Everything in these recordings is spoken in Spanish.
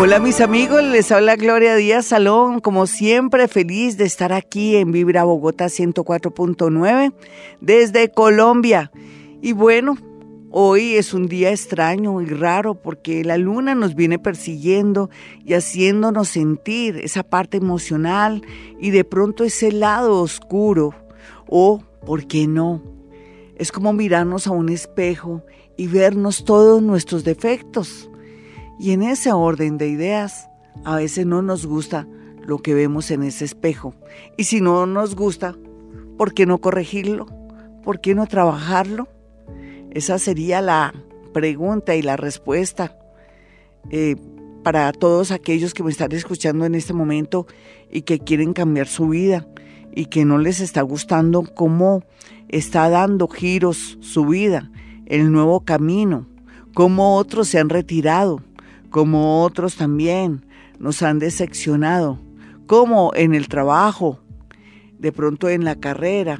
Hola mis amigos, les habla Gloria Díaz Salón, como siempre feliz de estar aquí en Vibra Bogotá 104.9 desde Colombia. Y bueno, hoy es un día extraño y raro porque la luna nos viene persiguiendo y haciéndonos sentir esa parte emocional y de pronto ese lado oscuro o, ¿por qué no? Es como mirarnos a un espejo y vernos todos nuestros defectos y en ese orden de ideas, a veces no nos gusta lo que vemos en ese espejo. Y si no nos gusta, ¿por qué no corregirlo? ¿Por qué no trabajarlo? Esa sería la pregunta y la respuesta eh, para todos aquellos que me están escuchando en este momento y que quieren cambiar su vida y que no les está gustando cómo está dando giros su vida, el nuevo camino, cómo otros se han retirado como otros también nos han decepcionado, como en el trabajo, de pronto en la carrera,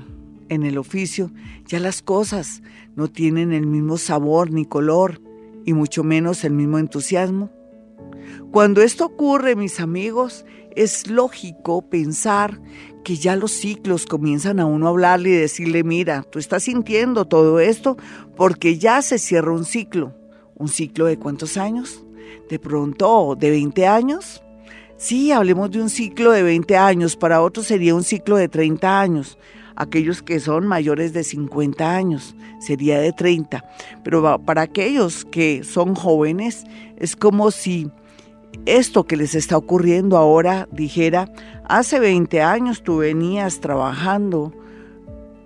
en el oficio, ya las cosas no tienen el mismo sabor ni color y mucho menos el mismo entusiasmo. Cuando esto ocurre, mis amigos, es lógico pensar que ya los ciclos comienzan a uno a hablarle y decirle, mira, tú estás sintiendo todo esto porque ya se cierra un ciclo. ¿Un ciclo de cuántos años? De pronto de 20 años. Sí, hablemos de un ciclo de 20 años, para otros sería un ciclo de 30 años. Aquellos que son mayores de 50 años sería de 30. Pero para aquellos que son jóvenes es como si esto que les está ocurriendo ahora dijera, hace 20 años tú venías trabajando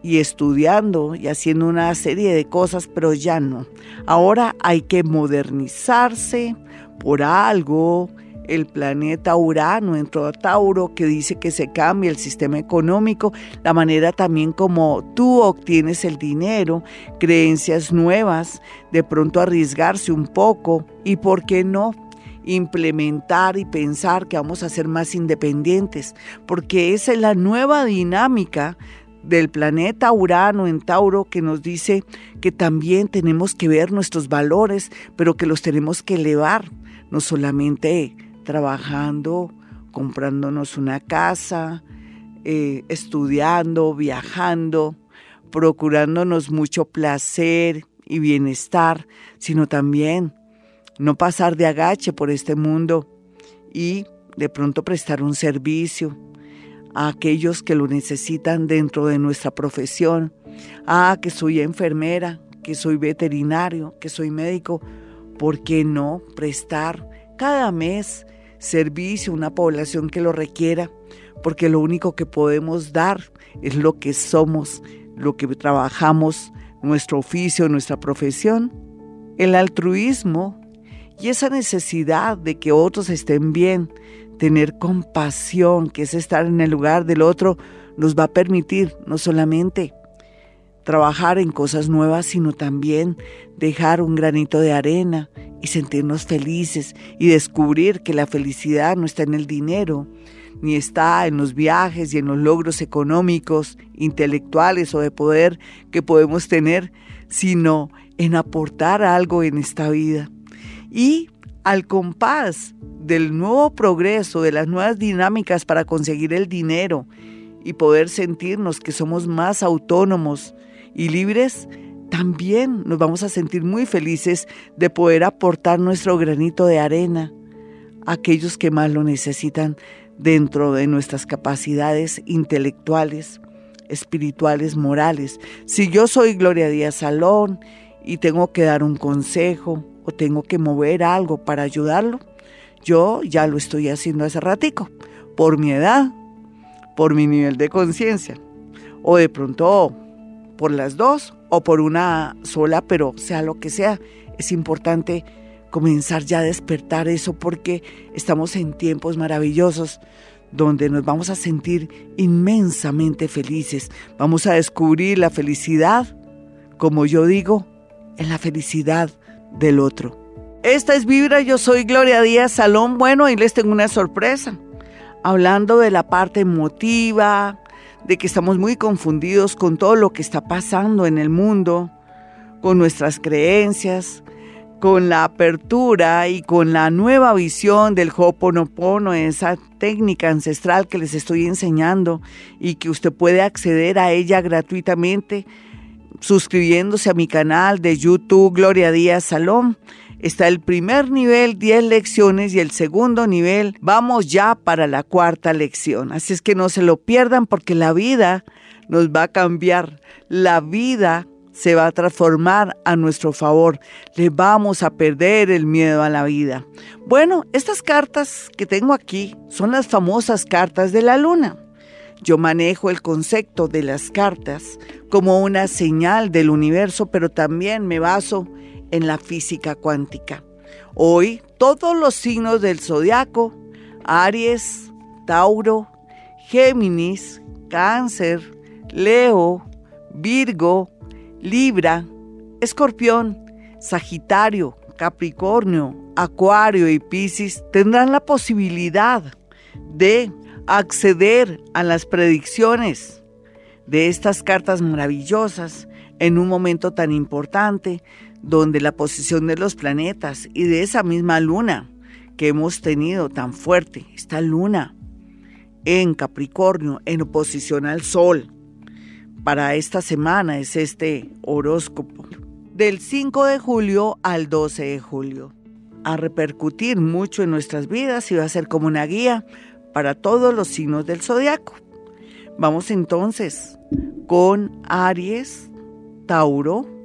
y estudiando y haciendo una serie de cosas, pero ya no. Ahora hay que modernizarse, por algo el planeta Urano entró a Tauro, que dice que se cambia el sistema económico, la manera también como tú obtienes el dinero, creencias nuevas, de pronto arriesgarse un poco y, ¿por qué no? implementar y pensar que vamos a ser más independientes, porque esa es la nueva dinámica del planeta Urano en Tauro que nos dice que también tenemos que ver nuestros valores, pero que los tenemos que elevar no solamente trabajando, comprándonos una casa, eh, estudiando, viajando, procurándonos mucho placer y bienestar, sino también no pasar de agache por este mundo y de pronto prestar un servicio a aquellos que lo necesitan dentro de nuestra profesión. Ah, que soy enfermera, que soy veterinario, que soy médico, ¿por qué no prestar cada mes servicio a una población que lo requiera? Porque lo único que podemos dar es lo que somos, lo que trabajamos, nuestro oficio, nuestra profesión. El altruismo y esa necesidad de que otros estén bien, tener compasión, que es estar en el lugar del otro, nos va a permitir no solamente trabajar en cosas nuevas, sino también dejar un granito de arena y sentirnos felices y descubrir que la felicidad no está en el dinero, ni está en los viajes y en los logros económicos, intelectuales o de poder que podemos tener, sino en aportar algo en esta vida. Y al compás del nuevo progreso, de las nuevas dinámicas para conseguir el dinero y poder sentirnos que somos más autónomos y libres, también nos vamos a sentir muy felices de poder aportar nuestro granito de arena a aquellos que más lo necesitan dentro de nuestras capacidades intelectuales, espirituales, morales. Si yo soy Gloria Díaz Salón y tengo que dar un consejo o tengo que mover algo para ayudarlo, yo ya lo estoy haciendo hace ratico, por mi edad, por mi nivel de conciencia, o de pronto por las dos o por una sola, pero sea lo que sea, es importante comenzar ya a despertar eso porque estamos en tiempos maravillosos donde nos vamos a sentir inmensamente felices. Vamos a descubrir la felicidad, como yo digo, en la felicidad del otro. Esta es Vibra, yo soy Gloria Díaz Salón. Bueno, y les tengo una sorpresa. Hablando de la parte emotiva, de que estamos muy confundidos con todo lo que está pasando en el mundo, con nuestras creencias, con la apertura y con la nueva visión del Ho'oponopono, esa técnica ancestral que les estoy enseñando y que usted puede acceder a ella gratuitamente suscribiéndose a mi canal de YouTube Gloria Díaz Salón. Está el primer nivel, 10 lecciones, y el segundo nivel, vamos ya para la cuarta lección. Así es que no se lo pierdan porque la vida nos va a cambiar. La vida se va a transformar a nuestro favor. Le vamos a perder el miedo a la vida. Bueno, estas cartas que tengo aquí son las famosas cartas de la luna. Yo manejo el concepto de las cartas como una señal del universo, pero también me baso en la física cuántica. Hoy todos los signos del zodiaco, Aries, Tauro, Géminis, Cáncer, Leo, Virgo, Libra, Escorpión, Sagitario, Capricornio, Acuario y Piscis tendrán la posibilidad de acceder a las predicciones de estas cartas maravillosas en un momento tan importante donde la posición de los planetas y de esa misma luna que hemos tenido tan fuerte, esta luna en Capricornio en oposición al Sol, para esta semana es este horóscopo. Del 5 de julio al 12 de julio. A repercutir mucho en nuestras vidas y va a ser como una guía para todos los signos del zodiaco. Vamos entonces con Aries, Tauro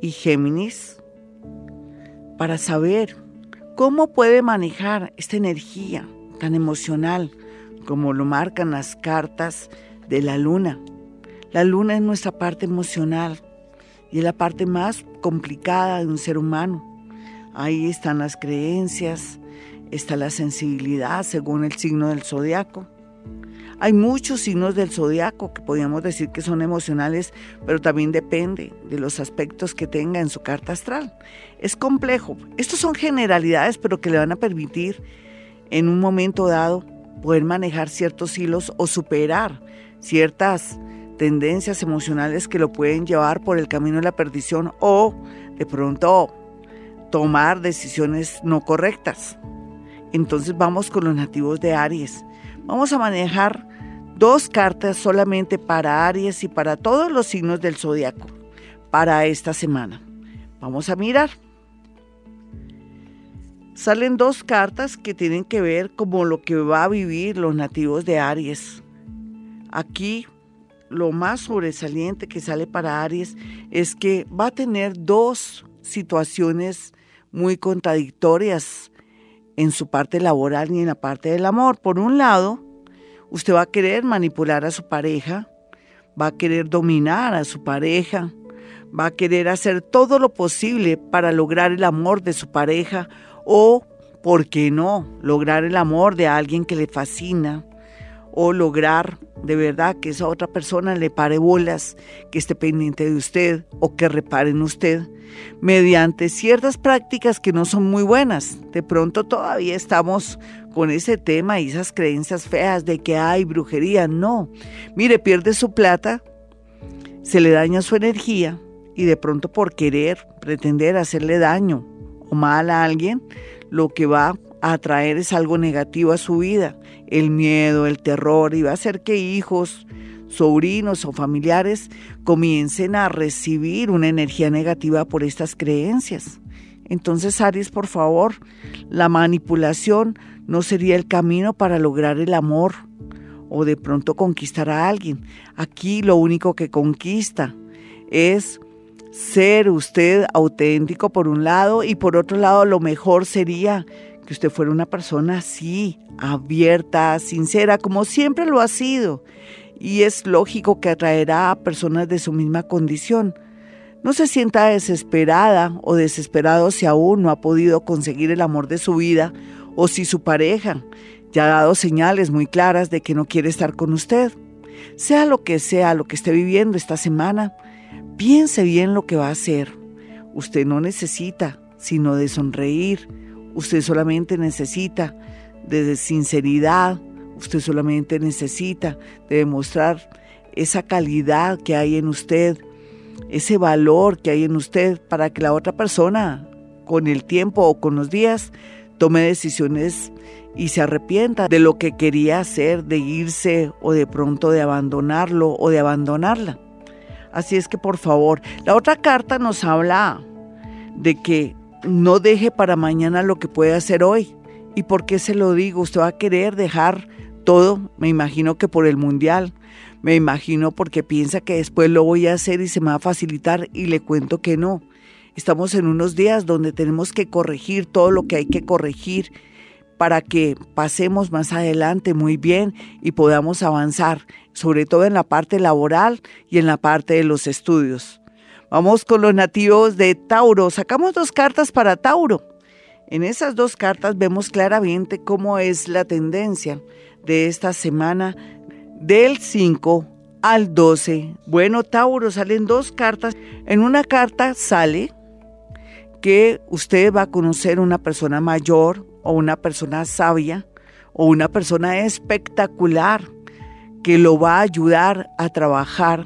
y Géminis para saber cómo puede manejar esta energía tan emocional como lo marcan las cartas de la luna la luna es nuestra parte emocional y es la parte más complicada de un ser humano. Ahí están las creencias, está la sensibilidad según el signo del zodiaco. Hay muchos signos del zodiaco que podríamos decir que son emocionales, pero también depende de los aspectos que tenga en su carta astral. Es complejo. Estos son generalidades, pero que le van a permitir en un momento dado poder manejar ciertos hilos o superar ciertas tendencias emocionales que lo pueden llevar por el camino de la perdición o de pronto tomar decisiones no correctas. Entonces vamos con los nativos de Aries. Vamos a manejar dos cartas solamente para Aries y para todos los signos del zodiaco para esta semana. Vamos a mirar. Salen dos cartas que tienen que ver como lo que va a vivir los nativos de Aries. Aquí lo más sobresaliente que sale para Aries es que va a tener dos situaciones muy contradictorias en su parte laboral y en la parte del amor. Por un lado, usted va a querer manipular a su pareja, va a querer dominar a su pareja, va a querer hacer todo lo posible para lograr el amor de su pareja o, ¿por qué no?, lograr el amor de alguien que le fascina o lograr de verdad que esa otra persona le pare bolas, que esté pendiente de usted o que repare en usted, mediante ciertas prácticas que no son muy buenas. De pronto todavía estamos con ese tema y esas creencias feas de que hay brujería. No, mire, pierde su plata, se le daña su energía y de pronto por querer pretender hacerle daño o mal a alguien, lo que va a atraer es algo negativo a su vida el miedo, el terror y va a hacer que hijos, sobrinos o familiares comiencen a recibir una energía negativa por estas creencias. Entonces, Aries, por favor, la manipulación no sería el camino para lograr el amor o de pronto conquistar a alguien. Aquí lo único que conquista es ser usted auténtico por un lado y por otro lado lo mejor sería que usted fuera una persona así, abierta, sincera, como siempre lo ha sido. Y es lógico que atraerá a personas de su misma condición. No se sienta desesperada o desesperado si aún no ha podido conseguir el amor de su vida o si su pareja ya ha dado señales muy claras de que no quiere estar con usted. Sea lo que sea lo que esté viviendo esta semana, piense bien lo que va a hacer. Usted no necesita sino de sonreír, usted solamente necesita de sinceridad, usted solamente necesita de demostrar esa calidad que hay en usted, ese valor que hay en usted para que la otra persona con el tiempo o con los días tome decisiones y se arrepienta de lo que quería hacer, de irse o de pronto de abandonarlo o de abandonarla. Así es que por favor, la otra carta nos habla de que no deje para mañana lo que puede hacer hoy. ¿Y por qué se lo digo? Usted va a querer dejar todo, me imagino que por el mundial, me imagino porque piensa que después lo voy a hacer y se me va a facilitar y le cuento que no. Estamos en unos días donde tenemos que corregir todo lo que hay que corregir para que pasemos más adelante muy bien y podamos avanzar, sobre todo en la parte laboral y en la parte de los estudios. Vamos con los nativos de Tauro. Sacamos dos cartas para Tauro. En esas dos cartas vemos claramente cómo es la tendencia de esta semana del 5 al 12. Bueno, Tauro, salen dos cartas. En una carta sale que usted va a conocer una persona mayor o una persona sabia o una persona espectacular que lo va a ayudar a trabajar,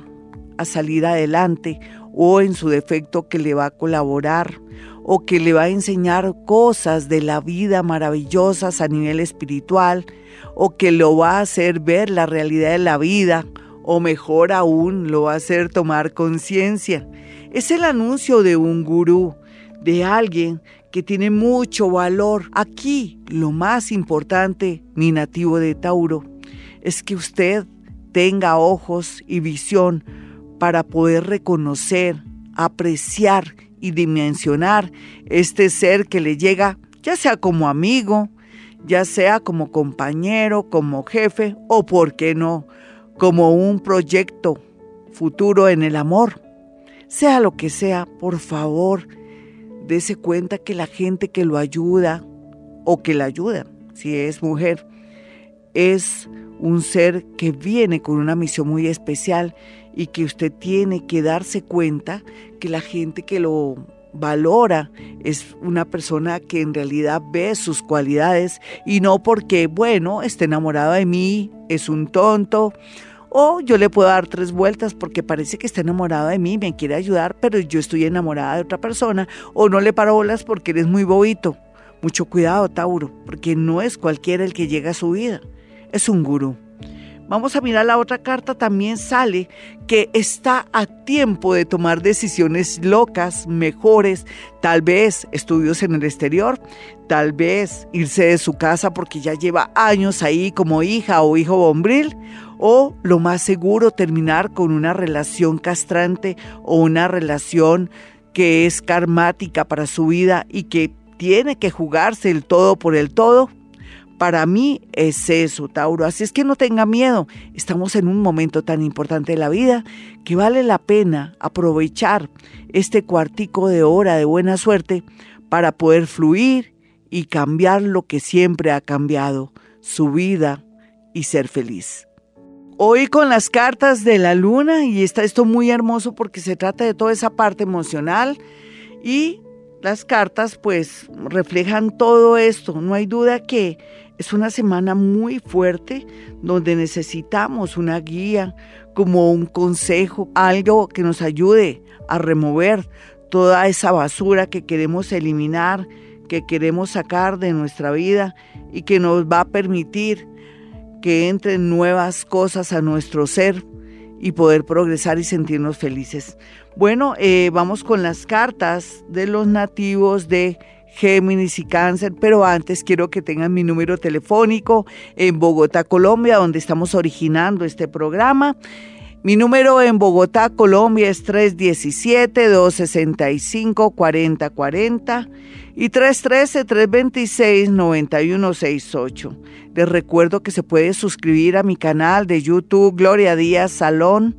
a salir adelante o en su defecto que le va a colaborar o que le va a enseñar cosas de la vida maravillosas a nivel espiritual o que lo va a hacer ver la realidad de la vida o mejor aún lo va a hacer tomar conciencia. Es el anuncio de un gurú, de alguien que tiene mucho valor. Aquí lo más importante, mi nativo de Tauro, es que usted tenga ojos y visión para poder reconocer, apreciar y dimensionar este ser que le llega, ya sea como amigo, ya sea como compañero, como jefe o, por qué no, como un proyecto futuro en el amor. Sea lo que sea, por favor, dése cuenta que la gente que lo ayuda o que la ayuda, si es mujer, es un ser que viene con una misión muy especial y que usted tiene que darse cuenta que la gente que lo valora es una persona que en realidad ve sus cualidades y no porque, bueno, esté enamorado de mí, es un tonto, o yo le puedo dar tres vueltas porque parece que está enamorado de mí, me quiere ayudar, pero yo estoy enamorada de otra persona, o no le paro bolas porque eres muy bobito. Mucho cuidado, Tauro, porque no es cualquiera el que llega a su vida, es un gurú. Vamos a mirar la otra carta, también sale que está a tiempo de tomar decisiones locas, mejores, tal vez estudios en el exterior, tal vez irse de su casa porque ya lleva años ahí como hija o hijo bombril, o lo más seguro terminar con una relación castrante o una relación que es karmática para su vida y que tiene que jugarse el todo por el todo para mí es eso, Tauro. Así es que no tenga miedo. Estamos en un momento tan importante de la vida que vale la pena aprovechar este cuartico de hora de buena suerte para poder fluir y cambiar lo que siempre ha cambiado, su vida y ser feliz. Hoy con las cartas de la luna y está esto muy hermoso porque se trata de toda esa parte emocional y las cartas pues reflejan todo esto. No hay duda que es una semana muy fuerte donde necesitamos una guía, como un consejo, algo que nos ayude a remover toda esa basura que queremos eliminar, que queremos sacar de nuestra vida y que nos va a permitir que entren nuevas cosas a nuestro ser y poder progresar y sentirnos felices. Bueno, eh, vamos con las cartas de los nativos de Géminis y Cáncer, pero antes quiero que tengan mi número telefónico en Bogotá, Colombia, donde estamos originando este programa. Mi número en Bogotá, Colombia es 317-265-4040 y 313-326-9168. Les recuerdo que se puede suscribir a mi canal de YouTube Gloria Díaz Salón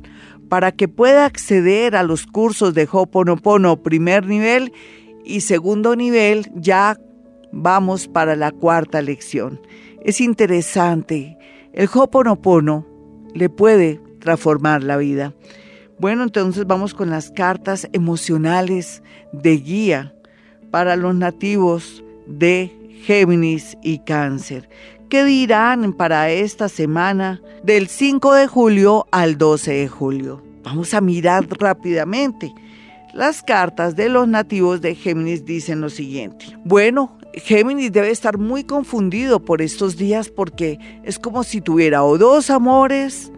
para que pueda acceder a los cursos de Hoponopono primer nivel y segundo nivel ya vamos para la cuarta lección. Es interesante. El Hoponopono le puede transformar la vida. Bueno, entonces vamos con las cartas emocionales de guía para los nativos de Géminis y Cáncer. ¿Qué dirán para esta semana del 5 de julio al 12 de julio? Vamos a mirar rápidamente. Las cartas de los nativos de Géminis dicen lo siguiente. Bueno, Géminis debe estar muy confundido por estos días porque es como si tuviera o dos amores,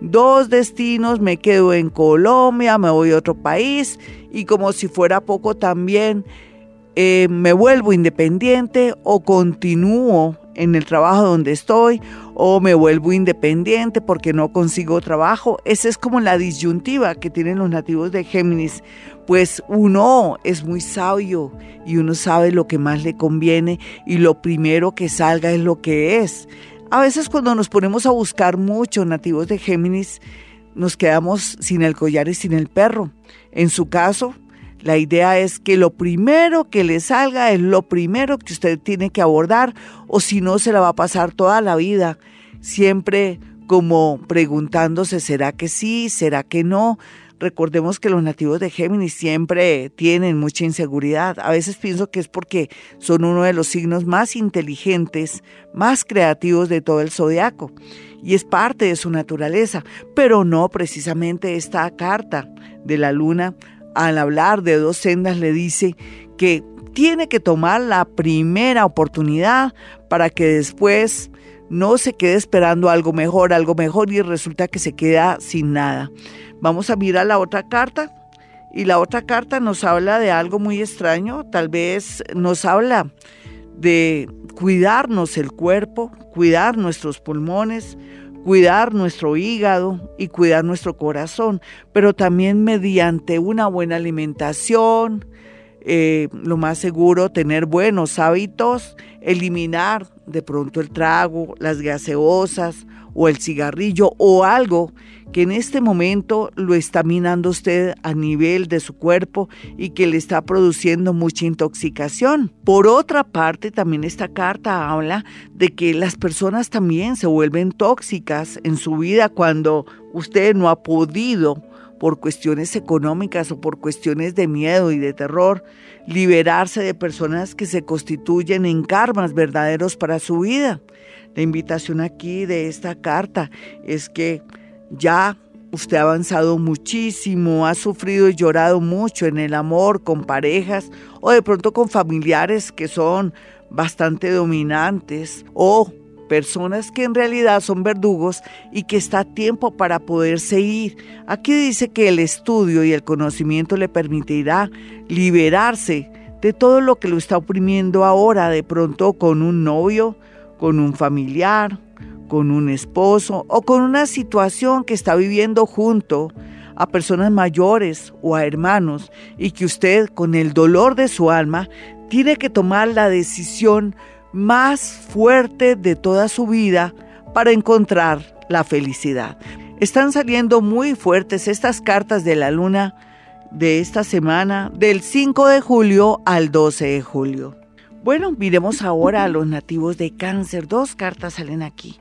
dos destinos, me quedo en Colombia, me voy a otro país y como si fuera poco también eh, me vuelvo independiente o continúo en el trabajo donde estoy o me vuelvo independiente porque no consigo trabajo. Esa es como la disyuntiva que tienen los nativos de Géminis. Pues uno es muy sabio y uno sabe lo que más le conviene y lo primero que salga es lo que es. A veces cuando nos ponemos a buscar mucho nativos de Géminis, nos quedamos sin el collar y sin el perro. En su caso, la idea es que lo primero que le salga es lo primero que usted tiene que abordar o si no se la va a pasar toda la vida siempre como preguntándose, ¿será que sí? ¿Será que no? Recordemos que los nativos de Géminis siempre tienen mucha inseguridad. A veces pienso que es porque son uno de los signos más inteligentes, más creativos de todo el zodiaco. Y es parte de su naturaleza. Pero no precisamente esta carta de la luna al hablar de dos sendas le dice que tiene que tomar la primera oportunidad para que después no se quede esperando algo mejor, algo mejor y resulta que se queda sin nada. Vamos a mirar la otra carta y la otra carta nos habla de algo muy extraño, tal vez nos habla de cuidarnos el cuerpo, cuidar nuestros pulmones, cuidar nuestro hígado y cuidar nuestro corazón, pero también mediante una buena alimentación, eh, lo más seguro, tener buenos hábitos, eliminar de pronto el trago, las gaseosas o el cigarrillo o algo que en este momento lo está minando usted a nivel de su cuerpo y que le está produciendo mucha intoxicación. Por otra parte, también esta carta habla de que las personas también se vuelven tóxicas en su vida cuando usted no ha podido por cuestiones económicas o por cuestiones de miedo y de terror, liberarse de personas que se constituyen en karmas verdaderos para su vida. La invitación aquí de esta carta es que ya usted ha avanzado muchísimo, ha sufrido y llorado mucho en el amor con parejas o de pronto con familiares que son bastante dominantes o personas que en realidad son verdugos y que está a tiempo para poderse ir. Aquí dice que el estudio y el conocimiento le permitirá liberarse de todo lo que lo está oprimiendo ahora, de pronto con un novio, con un familiar, con un esposo o con una situación que está viviendo junto a personas mayores o a hermanos y que usted con el dolor de su alma tiene que tomar la decisión más fuerte de toda su vida para encontrar la felicidad. Están saliendo muy fuertes estas cartas de la luna de esta semana, del 5 de julio al 12 de julio. Bueno, miremos ahora a los nativos de cáncer. Dos cartas salen aquí.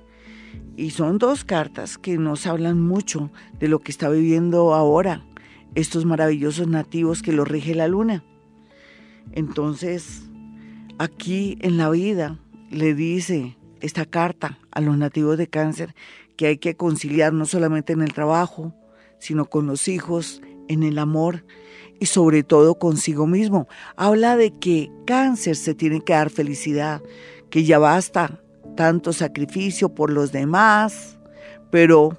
Y son dos cartas que nos hablan mucho de lo que está viviendo ahora estos maravillosos nativos que los rige la luna. Entonces, aquí en la vida le dice esta carta a los nativos de cáncer que hay que conciliar no solamente en el trabajo, sino con los hijos, en el amor y sobre todo consigo mismo. Habla de que cáncer se tiene que dar felicidad, que ya basta tanto sacrificio por los demás, pero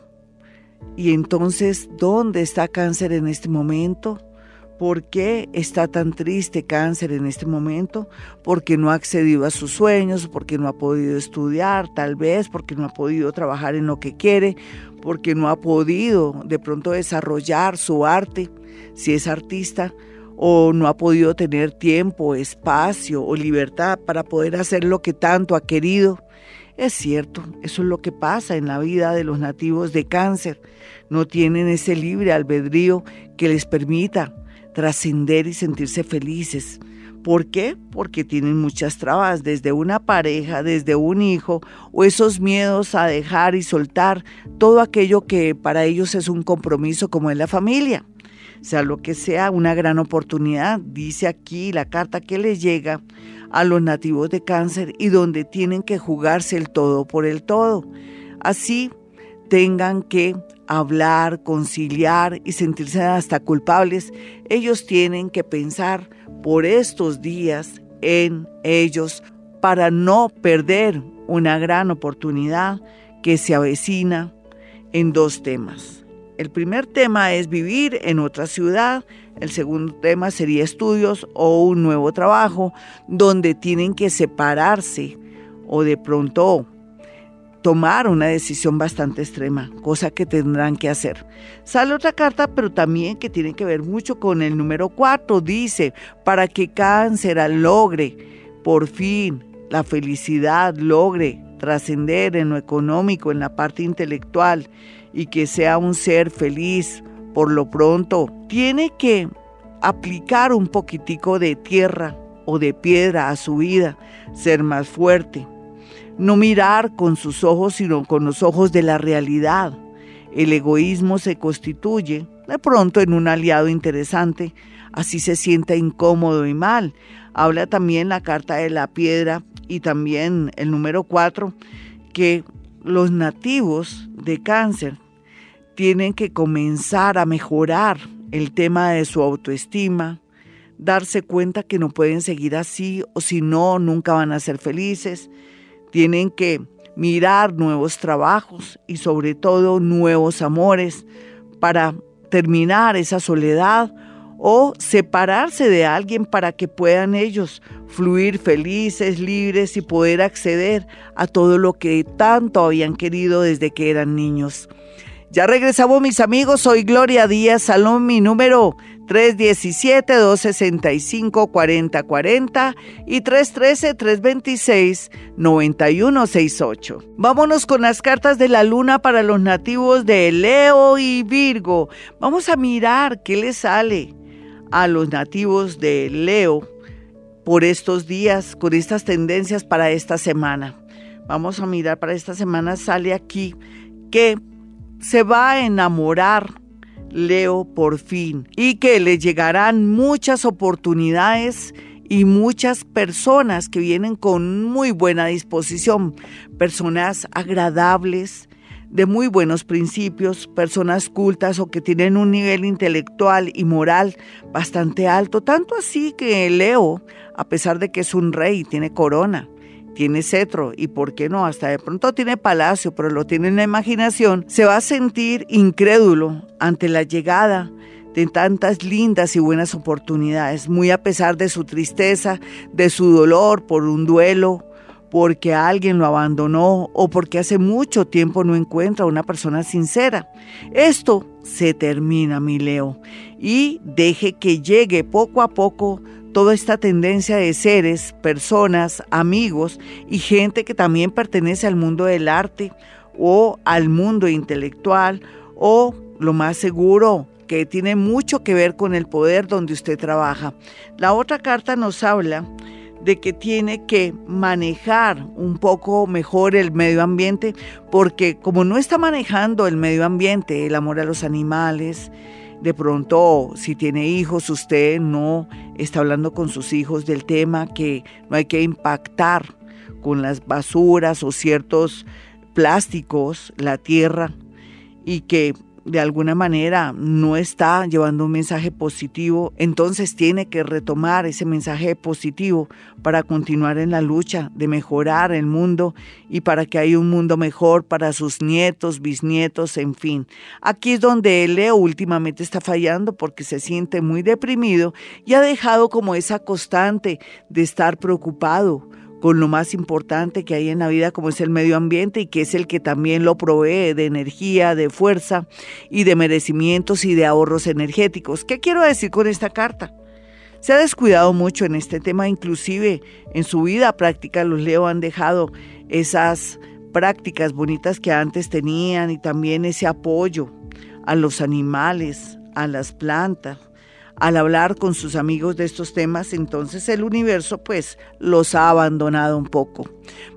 ¿y entonces dónde está cáncer en este momento? ¿Por qué está tan triste cáncer en este momento? Porque no ha accedido a sus sueños, porque no ha podido estudiar, tal vez, porque no ha podido trabajar en lo que quiere, porque no ha podido de pronto desarrollar su arte, si es artista, o no ha podido tener tiempo, espacio o libertad para poder hacer lo que tanto ha querido. Es cierto, eso es lo que pasa en la vida de los nativos de cáncer. No tienen ese libre albedrío que les permita trascender y sentirse felices. ¿Por qué? Porque tienen muchas trabas, desde una pareja, desde un hijo, o esos miedos a dejar y soltar todo aquello que para ellos es un compromiso como es la familia. Sea lo que sea, una gran oportunidad, dice aquí la carta que les llega a los nativos de cáncer y donde tienen que jugarse el todo por el todo. Así tengan que hablar, conciliar y sentirse hasta culpables, ellos tienen que pensar por estos días en ellos para no perder una gran oportunidad que se avecina en dos temas. El primer tema es vivir en otra ciudad, el segundo tema sería estudios o un nuevo trabajo donde tienen que separarse o de pronto tomar una decisión bastante extrema, cosa que tendrán que hacer. Sale otra carta, pero también que tiene que ver mucho con el número 4. Dice, para que cáncer logre por fin la felicidad, logre trascender en lo económico, en la parte intelectual y que sea un ser feliz por lo pronto, tiene que aplicar un poquitico de tierra o de piedra a su vida, ser más fuerte no mirar con sus ojos, sino con los ojos de la realidad. El egoísmo se constituye de pronto en un aliado interesante, así se sienta incómodo y mal. Habla también la carta de la piedra y también el número cuatro, que los nativos de cáncer tienen que comenzar a mejorar el tema de su autoestima, darse cuenta que no pueden seguir así o si no, nunca van a ser felices tienen que mirar nuevos trabajos y sobre todo nuevos amores para terminar esa soledad o separarse de alguien para que puedan ellos fluir felices, libres y poder acceder a todo lo que tanto habían querido desde que eran niños. Ya regresamos mis amigos, soy Gloria Díaz Salón, mi número 317-265-4040 y 313-326-9168. Vámonos con las cartas de la luna para los nativos de Leo y Virgo. Vamos a mirar qué le sale a los nativos de Leo por estos días, con estas tendencias para esta semana. Vamos a mirar para esta semana, sale aquí que se va a enamorar Leo por fin y que le llegarán muchas oportunidades y muchas personas que vienen con muy buena disposición, personas agradables, de muy buenos principios, personas cultas o que tienen un nivel intelectual y moral bastante alto, tanto así que Leo, a pesar de que es un rey, tiene corona, tiene cetro y, ¿por qué no? Hasta de pronto tiene palacio, pero lo tiene en la imaginación, se va a sentir incrédulo ante la llegada de tantas lindas y buenas oportunidades, muy a pesar de su tristeza, de su dolor por un duelo, porque alguien lo abandonó o porque hace mucho tiempo no encuentra una persona sincera. Esto se termina, mi Leo, y deje que llegue poco a poco toda esta tendencia de seres, personas, amigos y gente que también pertenece al mundo del arte o al mundo intelectual o lo más seguro que tiene mucho que ver con el poder donde usted trabaja. La otra carta nos habla de que tiene que manejar un poco mejor el medio ambiente, porque como no está manejando el medio ambiente, el amor a los animales, de pronto, si tiene hijos, usted no está hablando con sus hijos del tema que no hay que impactar con las basuras o ciertos plásticos la tierra y que de alguna manera no está llevando un mensaje positivo, entonces tiene que retomar ese mensaje positivo para continuar en la lucha de mejorar el mundo y para que haya un mundo mejor para sus nietos, bisnietos, en fin. Aquí es donde Leo últimamente está fallando porque se siente muy deprimido y ha dejado como esa constante de estar preocupado con lo más importante que hay en la vida como es el medio ambiente y que es el que también lo provee de energía, de fuerza y de merecimientos y de ahorros energéticos. ¿Qué quiero decir con esta carta? Se ha descuidado mucho en este tema, inclusive en su vida práctica los Leo han dejado esas prácticas bonitas que antes tenían y también ese apoyo a los animales, a las plantas, al hablar con sus amigos de estos temas, entonces el universo pues los ha abandonado un poco.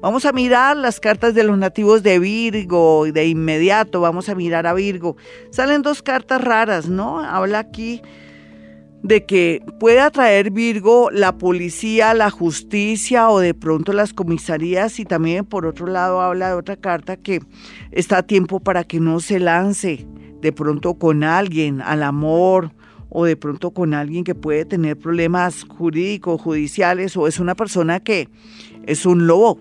Vamos a mirar las cartas de los nativos de Virgo y de inmediato vamos a mirar a Virgo. Salen dos cartas raras, ¿no? Habla aquí de que puede atraer Virgo la policía, la justicia o de pronto las comisarías y también por otro lado habla de otra carta que está a tiempo para que no se lance de pronto con alguien al amor o de pronto con alguien que puede tener problemas jurídicos, judiciales o es una persona que es un lobo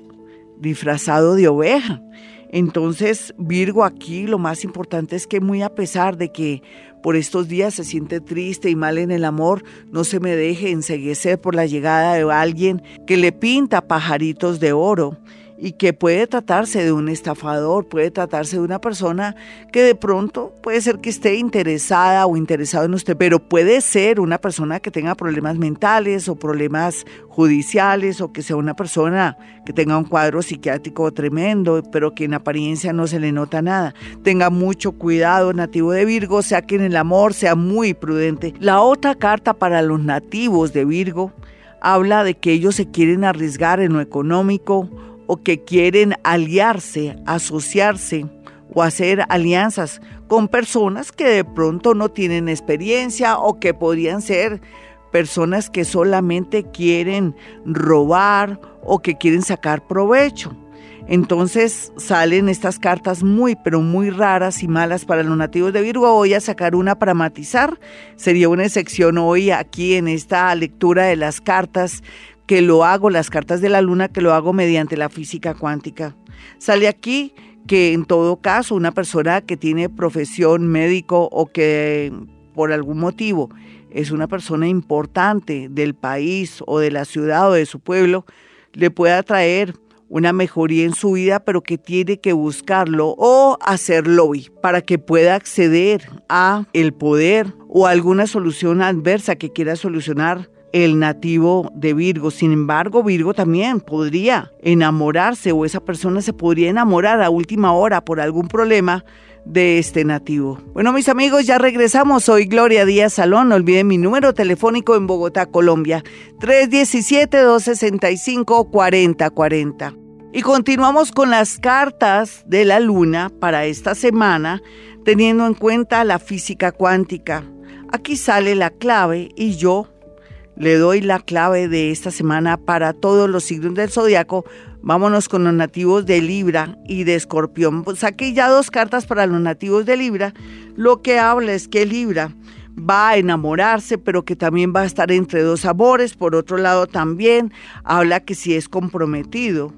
disfrazado de oveja. Entonces, Virgo aquí lo más importante es que muy a pesar de que por estos días se siente triste y mal en el amor, no se me deje enseguecer por la llegada de alguien que le pinta pajaritos de oro y que puede tratarse de un estafador, puede tratarse de una persona que de pronto puede ser que esté interesada o interesado en usted, pero puede ser una persona que tenga problemas mentales o problemas judiciales o que sea una persona que tenga un cuadro psiquiátrico tremendo, pero que en apariencia no se le nota nada. Tenga mucho cuidado, nativo de Virgo, sea que en el amor sea muy prudente. La otra carta para los nativos de Virgo habla de que ellos se quieren arriesgar en lo económico o que quieren aliarse, asociarse o hacer alianzas con personas que de pronto no tienen experiencia o que podrían ser personas que solamente quieren robar o que quieren sacar provecho. Entonces salen estas cartas muy, pero muy raras y malas para los nativos de Virgo. Voy a sacar una para matizar. Sería una sección hoy aquí en esta lectura de las cartas que lo hago, las cartas de la luna, que lo hago mediante la física cuántica. Sale aquí que en todo caso una persona que tiene profesión médico o que por algún motivo es una persona importante del país o de la ciudad o de su pueblo, le pueda traer una mejoría en su vida, pero que tiene que buscarlo o hacerlo hoy para que pueda acceder a el poder o alguna solución adversa que quiera solucionar el nativo de Virgo. Sin embargo, Virgo también podría enamorarse o esa persona se podría enamorar a última hora por algún problema de este nativo. Bueno, mis amigos, ya regresamos. Soy Gloria Díaz Salón. No olviden mi número telefónico en Bogotá, Colombia, 317-265-4040. Y continuamos con las cartas de la luna para esta semana, teniendo en cuenta la física cuántica. Aquí sale la clave y yo le doy la clave de esta semana para todos los signos del zodiaco. Vámonos con los nativos de Libra y de Escorpión. Pues saqué ya dos cartas para los nativos de Libra. Lo que habla es que Libra va a enamorarse, pero que también va a estar entre dos sabores. Por otro lado, también habla que si es comprometido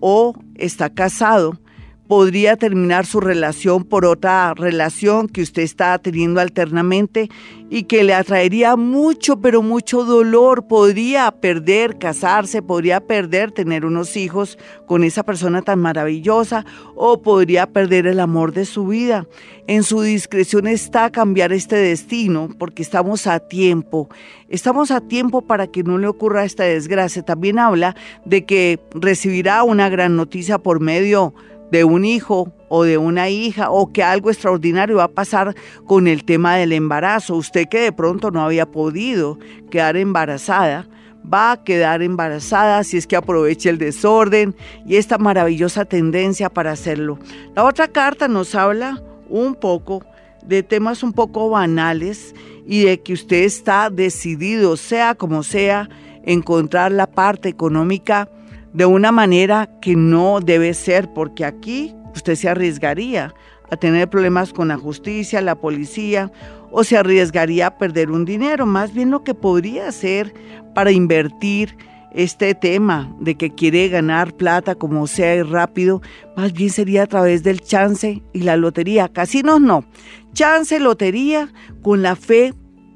o está casado, podría terminar su relación por otra relación que usted está teniendo alternamente y que le atraería mucho, pero mucho dolor. Podría perder casarse, podría perder tener unos hijos con esa persona tan maravillosa o podría perder el amor de su vida. En su discreción está cambiar este destino porque estamos a tiempo. Estamos a tiempo para que no le ocurra esta desgracia. También habla de que recibirá una gran noticia por medio de un hijo o de una hija o que algo extraordinario va a pasar con el tema del embarazo. Usted que de pronto no había podido quedar embarazada, va a quedar embarazada si es que aprovecha el desorden y esta maravillosa tendencia para hacerlo. La otra carta nos habla un poco de temas un poco banales y de que usted está decidido, sea como sea, encontrar la parte económica de una manera que no debe ser, porque aquí usted se arriesgaría a tener problemas con la justicia, la policía, o se arriesgaría a perder un dinero. Más bien lo que podría hacer para invertir este tema de que quiere ganar plata como sea y rápido, más bien sería a través del chance y la lotería. Casinos no. Chance, lotería, con la fe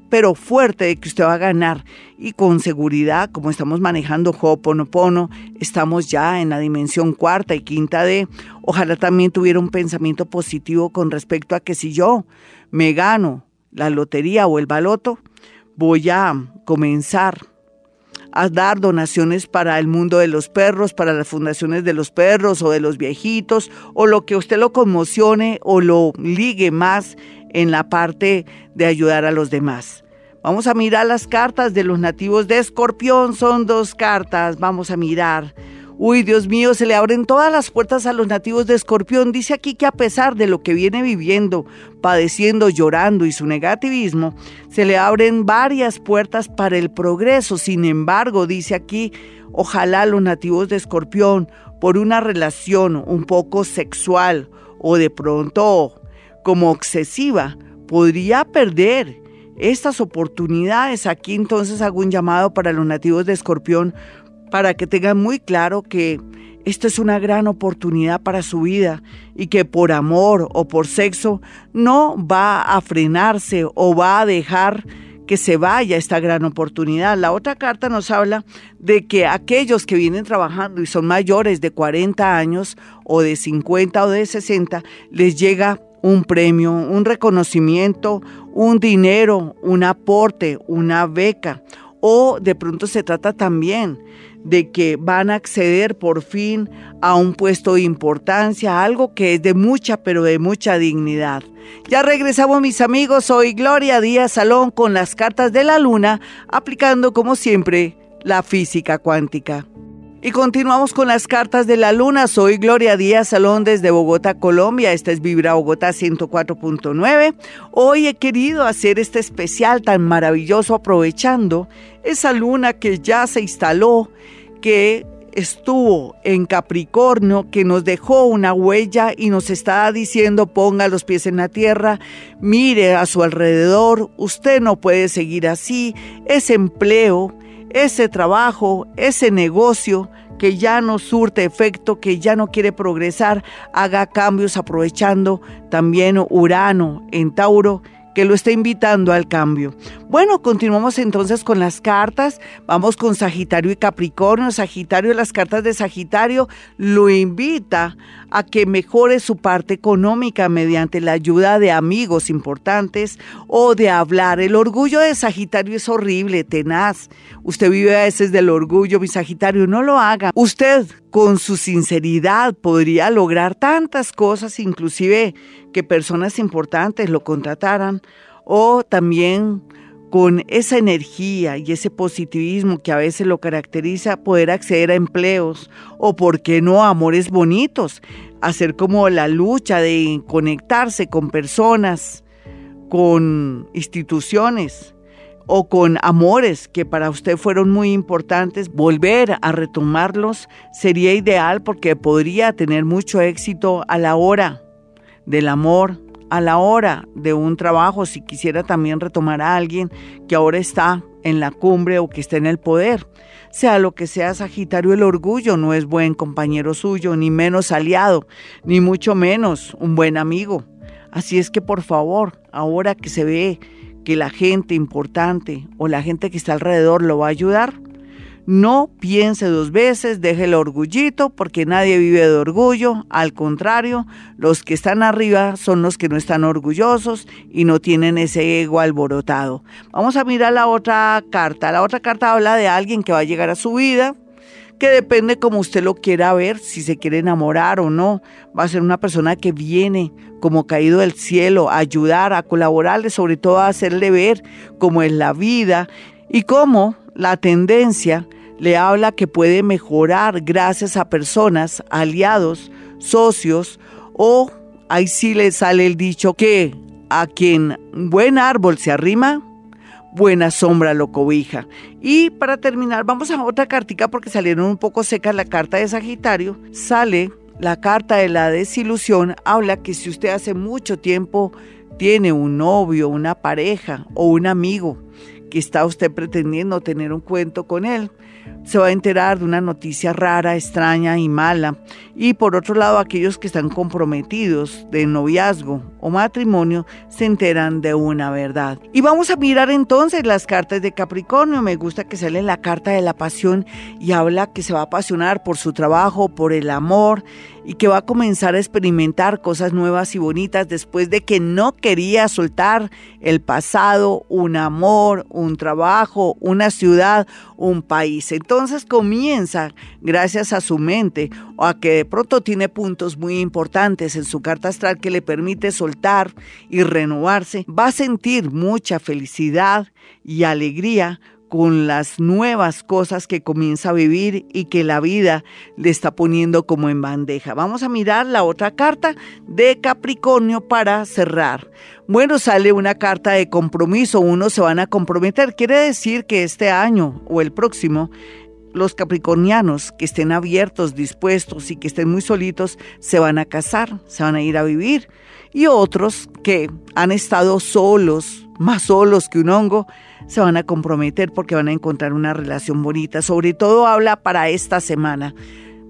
pero fuerte de que usted va a ganar y con seguridad, como estamos manejando Ho'oponopono, estamos ya en la dimensión cuarta y quinta de, ojalá también tuviera un pensamiento positivo con respecto a que si yo me gano la lotería o el baloto, voy a comenzar a dar donaciones para el mundo de los perros, para las fundaciones de los perros o de los viejitos, o lo que usted lo conmocione o lo ligue más en la parte de ayudar a los demás. Vamos a mirar las cartas de los nativos de Escorpión. Son dos cartas. Vamos a mirar. Uy, Dios mío, se le abren todas las puertas a los nativos de Escorpión. Dice aquí que a pesar de lo que viene viviendo, padeciendo, llorando y su negativismo, se le abren varias puertas para el progreso. Sin embargo, dice aquí, ojalá los nativos de Escorpión, por una relación un poco sexual o de pronto como excesiva, podría perder estas oportunidades. Aquí entonces hago un llamado para los nativos de Escorpión para que tengan muy claro que esto es una gran oportunidad para su vida y que por amor o por sexo no va a frenarse o va a dejar que se vaya esta gran oportunidad. La otra carta nos habla de que aquellos que vienen trabajando y son mayores de 40 años o de 50 o de 60, les llega un premio, un reconocimiento, un dinero, un aporte, una beca. O de pronto se trata también de que van a acceder por fin a un puesto de importancia, algo que es de mucha, pero de mucha dignidad. Ya regresamos mis amigos, soy Gloria Díaz Salón con las cartas de la luna, aplicando como siempre la física cuántica. Y continuamos con las cartas de la luna. Soy Gloria Díaz Salón desde Bogotá, Colombia. Esta es Vibra Bogotá 104.9. Hoy he querido hacer este especial tan maravilloso aprovechando esa luna que ya se instaló, que estuvo en Capricornio, que nos dejó una huella y nos está diciendo ponga los pies en la tierra, mire a su alrededor, usted no puede seguir así, ese empleo ese trabajo, ese negocio que ya no surte efecto, que ya no quiere progresar, haga cambios aprovechando también Urano en Tauro que lo está invitando al cambio. Bueno, continuamos entonces con las cartas. Vamos con Sagitario y Capricornio. Sagitario, las cartas de Sagitario lo invita a que mejore su parte económica mediante la ayuda de amigos importantes o de hablar. El orgullo de Sagitario es horrible, tenaz. Usted vive a veces del orgullo, mi Sagitario, no lo haga. Usted con su sinceridad podría lograr tantas cosas, inclusive que personas importantes lo contrataran o también con esa energía y ese positivismo que a veces lo caracteriza, poder acceder a empleos o, por qué no, amores bonitos, hacer como la lucha de conectarse con personas, con instituciones o con amores que para usted fueron muy importantes, volver a retomarlos sería ideal porque podría tener mucho éxito a la hora del amor, a la hora de un trabajo, si quisiera también retomar a alguien que ahora está en la cumbre o que está en el poder. Sea lo que sea Sagitario, el orgullo no es buen compañero suyo, ni menos aliado, ni mucho menos un buen amigo. Así es que por favor, ahora que se ve que la gente importante o la gente que está alrededor lo va a ayudar, no piense dos veces, deje el orgullito, porque nadie vive de orgullo. Al contrario, los que están arriba son los que no están orgullosos y no tienen ese ego alborotado. Vamos a mirar la otra carta. La otra carta habla de alguien que va a llegar a su vida, que depende como usted lo quiera ver, si se quiere enamorar o no. Va a ser una persona que viene como caído del cielo a ayudar, a colaborarle, sobre todo a hacerle ver cómo es la vida y cómo la tendencia le habla que puede mejorar gracias a personas, aliados, socios o ahí sí le sale el dicho que a quien buen árbol se arrima, buena sombra lo cobija. Y para terminar, vamos a otra cartica porque salieron un poco secas la carta de Sagitario. Sale la carta de la desilusión, habla que si usted hace mucho tiempo tiene un novio, una pareja o un amigo que está usted pretendiendo tener un cuento con él, se va a enterar de una noticia rara, extraña y mala. Y por otro lado, aquellos que están comprometidos de noviazgo o matrimonio se enteran de una verdad. Y vamos a mirar entonces las cartas de Capricornio. Me gusta que sale la carta de la pasión y habla que se va a apasionar por su trabajo, por el amor y que va a comenzar a experimentar cosas nuevas y bonitas después de que no quería soltar el pasado, un amor, un trabajo, una ciudad, un país. Entonces, comienza, gracias a su mente o a que de pronto tiene puntos muy importantes en su carta astral que le permite soltar y renovarse, va a sentir mucha felicidad y alegría con las nuevas cosas que comienza a vivir y que la vida le está poniendo como en bandeja. Vamos a mirar la otra carta de Capricornio para cerrar. Bueno, sale una carta de compromiso, unos se van a comprometer. Quiere decir que este año o el próximo los capricornianos que estén abiertos, dispuestos y que estén muy solitos, se van a casar, se van a ir a vivir. Y otros que han estado solos, más solos que un hongo, se van a comprometer porque van a encontrar una relación bonita. Sobre todo habla para esta semana.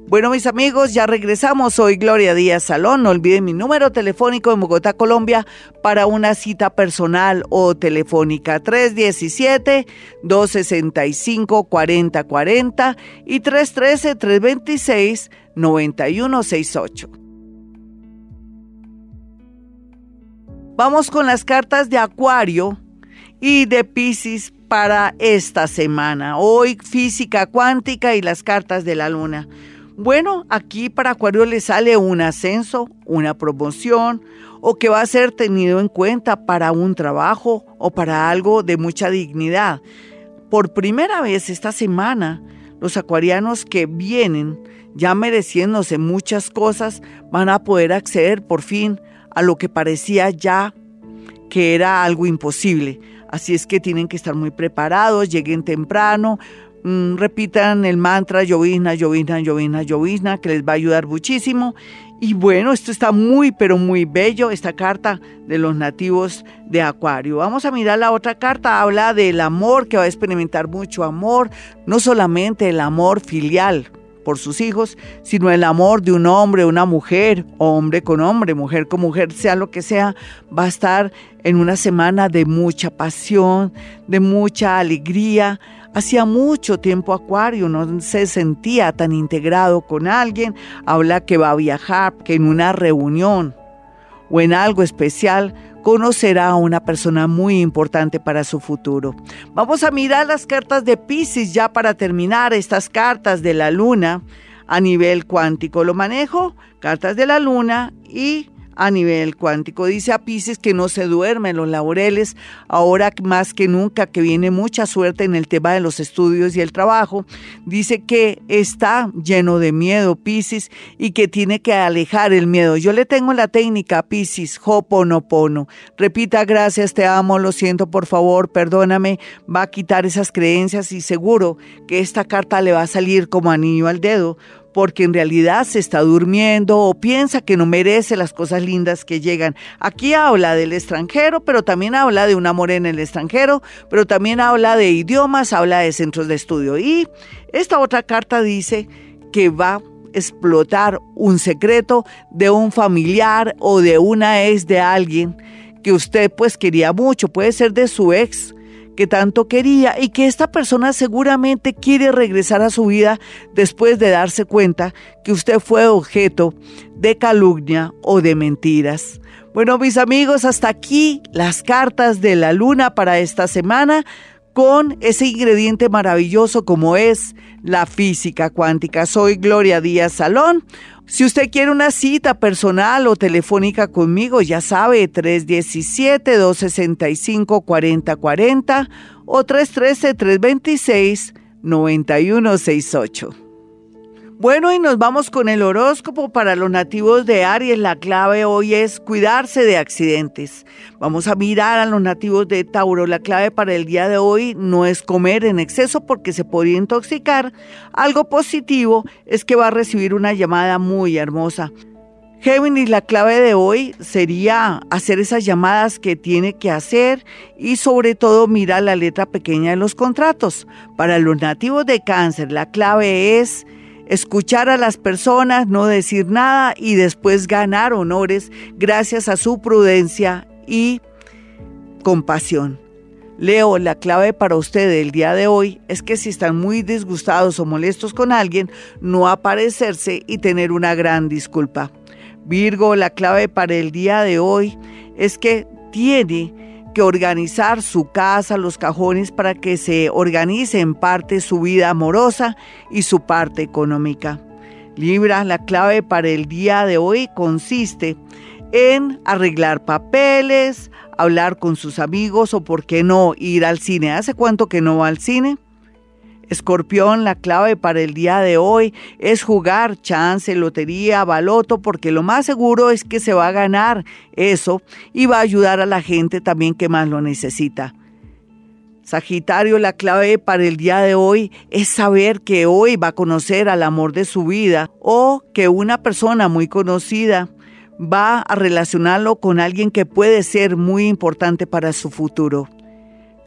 Bueno, mis amigos, ya regresamos. Soy Gloria Díaz Salón. No olviden mi número telefónico en Bogotá, Colombia, para una cita personal o telefónica. 317-265-4040 y 313-326-9168. Vamos con las cartas de Acuario y de Pisces para esta semana. Hoy física cuántica y las cartas de la luna. Bueno, aquí para Acuario le sale un ascenso, una promoción o que va a ser tenido en cuenta para un trabajo o para algo de mucha dignidad. Por primera vez esta semana, los acuarianos que vienen ya mereciéndose muchas cosas van a poder acceder por fin a lo que parecía ya que era algo imposible Así es que tienen que estar muy preparados, lleguen temprano, mm, repitan el mantra llovizna, llovizna, llovizna, llovizna, que les va a ayudar muchísimo. Y bueno, esto está muy, pero muy bello, esta carta de los nativos de Acuario. Vamos a mirar la otra carta, habla del amor, que va a experimentar mucho amor, no solamente el amor filial, por sus hijos, sino el amor de un hombre, una mujer, hombre con hombre, mujer con mujer, sea lo que sea, va a estar en una semana de mucha pasión, de mucha alegría. Hacía mucho tiempo Acuario no se sentía tan integrado con alguien. Habla que va a viajar, que en una reunión o en algo especial conocerá a una persona muy importante para su futuro. Vamos a mirar las cartas de Pisces ya para terminar estas cartas de la luna a nivel cuántico. Lo manejo, cartas de la luna y a nivel cuántico. Dice a Pisces que no se duermen los laureles, ahora más que nunca, que viene mucha suerte en el tema de los estudios y el trabajo. Dice que está lleno de miedo Pisces y que tiene que alejar el miedo. Yo le tengo la técnica Pisces, Hoponopono. Repita, gracias, te amo, lo siento, por favor, perdóname. Va a quitar esas creencias y seguro que esta carta le va a salir como anillo al dedo porque en realidad se está durmiendo o piensa que no merece las cosas lindas que llegan. Aquí habla del extranjero, pero también habla de un amor en el extranjero, pero también habla de idiomas, habla de centros de estudio. Y esta otra carta dice que va a explotar un secreto de un familiar o de una ex de alguien que usted pues quería mucho, puede ser de su ex que tanto quería y que esta persona seguramente quiere regresar a su vida después de darse cuenta que usted fue objeto de calumnia o de mentiras. Bueno, mis amigos, hasta aquí las cartas de la luna para esta semana con ese ingrediente maravilloso como es la física cuántica. Soy Gloria Díaz Salón. Si usted quiere una cita personal o telefónica conmigo, ya sabe, 317-265-4040 o 313-326-9168. Bueno, y nos vamos con el horóscopo para los nativos de Aries. La clave hoy es cuidarse de accidentes. Vamos a mirar a los nativos de Tauro. La clave para el día de hoy no es comer en exceso porque se podría intoxicar. Algo positivo es que va a recibir una llamada muy hermosa. Géminis, la clave de hoy sería hacer esas llamadas que tiene que hacer y sobre todo mirar la letra pequeña de los contratos. Para los nativos de cáncer, la clave es escuchar a las personas, no decir nada y después ganar honores gracias a su prudencia y compasión. Leo, la clave para usted el día de hoy es que si están muy disgustados o molestos con alguien, no aparecerse y tener una gran disculpa. Virgo, la clave para el día de hoy es que tiene que organizar su casa, los cajones, para que se organice en parte su vida amorosa y su parte económica. Libra, la clave para el día de hoy consiste en arreglar papeles, hablar con sus amigos o, por qué no, ir al cine. ¿Hace cuánto que no va al cine? Escorpión, la clave para el día de hoy es jugar chance, lotería, baloto, porque lo más seguro es que se va a ganar eso y va a ayudar a la gente también que más lo necesita. Sagitario, la clave para el día de hoy es saber que hoy va a conocer al amor de su vida o que una persona muy conocida va a relacionarlo con alguien que puede ser muy importante para su futuro.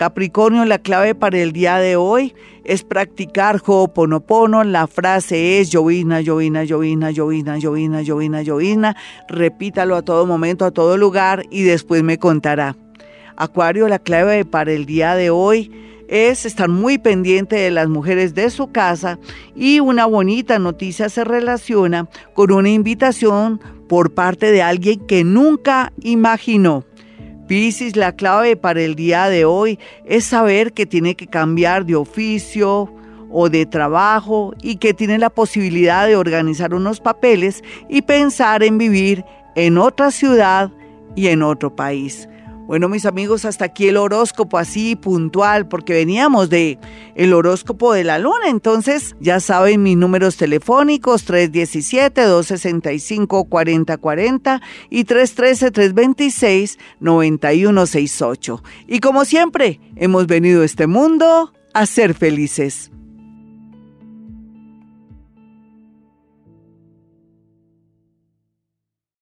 Capricornio, la clave para el día de hoy es practicar Ho'oponopono. La frase es llovina, llovina, llovina, llovina, llovina, llovina, llovina. Repítalo a todo momento, a todo lugar y después me contará. Acuario, la clave para el día de hoy es estar muy pendiente de las mujeres de su casa y una bonita noticia se relaciona con una invitación por parte de alguien que nunca imaginó. Piscis, la clave para el día de hoy es saber que tiene que cambiar de oficio o de trabajo y que tiene la posibilidad de organizar unos papeles y pensar en vivir en otra ciudad y en otro país. Bueno, mis amigos, hasta aquí el horóscopo así puntual, porque veníamos de el horóscopo de la luna. Entonces, ya saben mis números telefónicos 317-265-4040 y 313-326-9168. Y como siempre, hemos venido a este mundo a ser felices.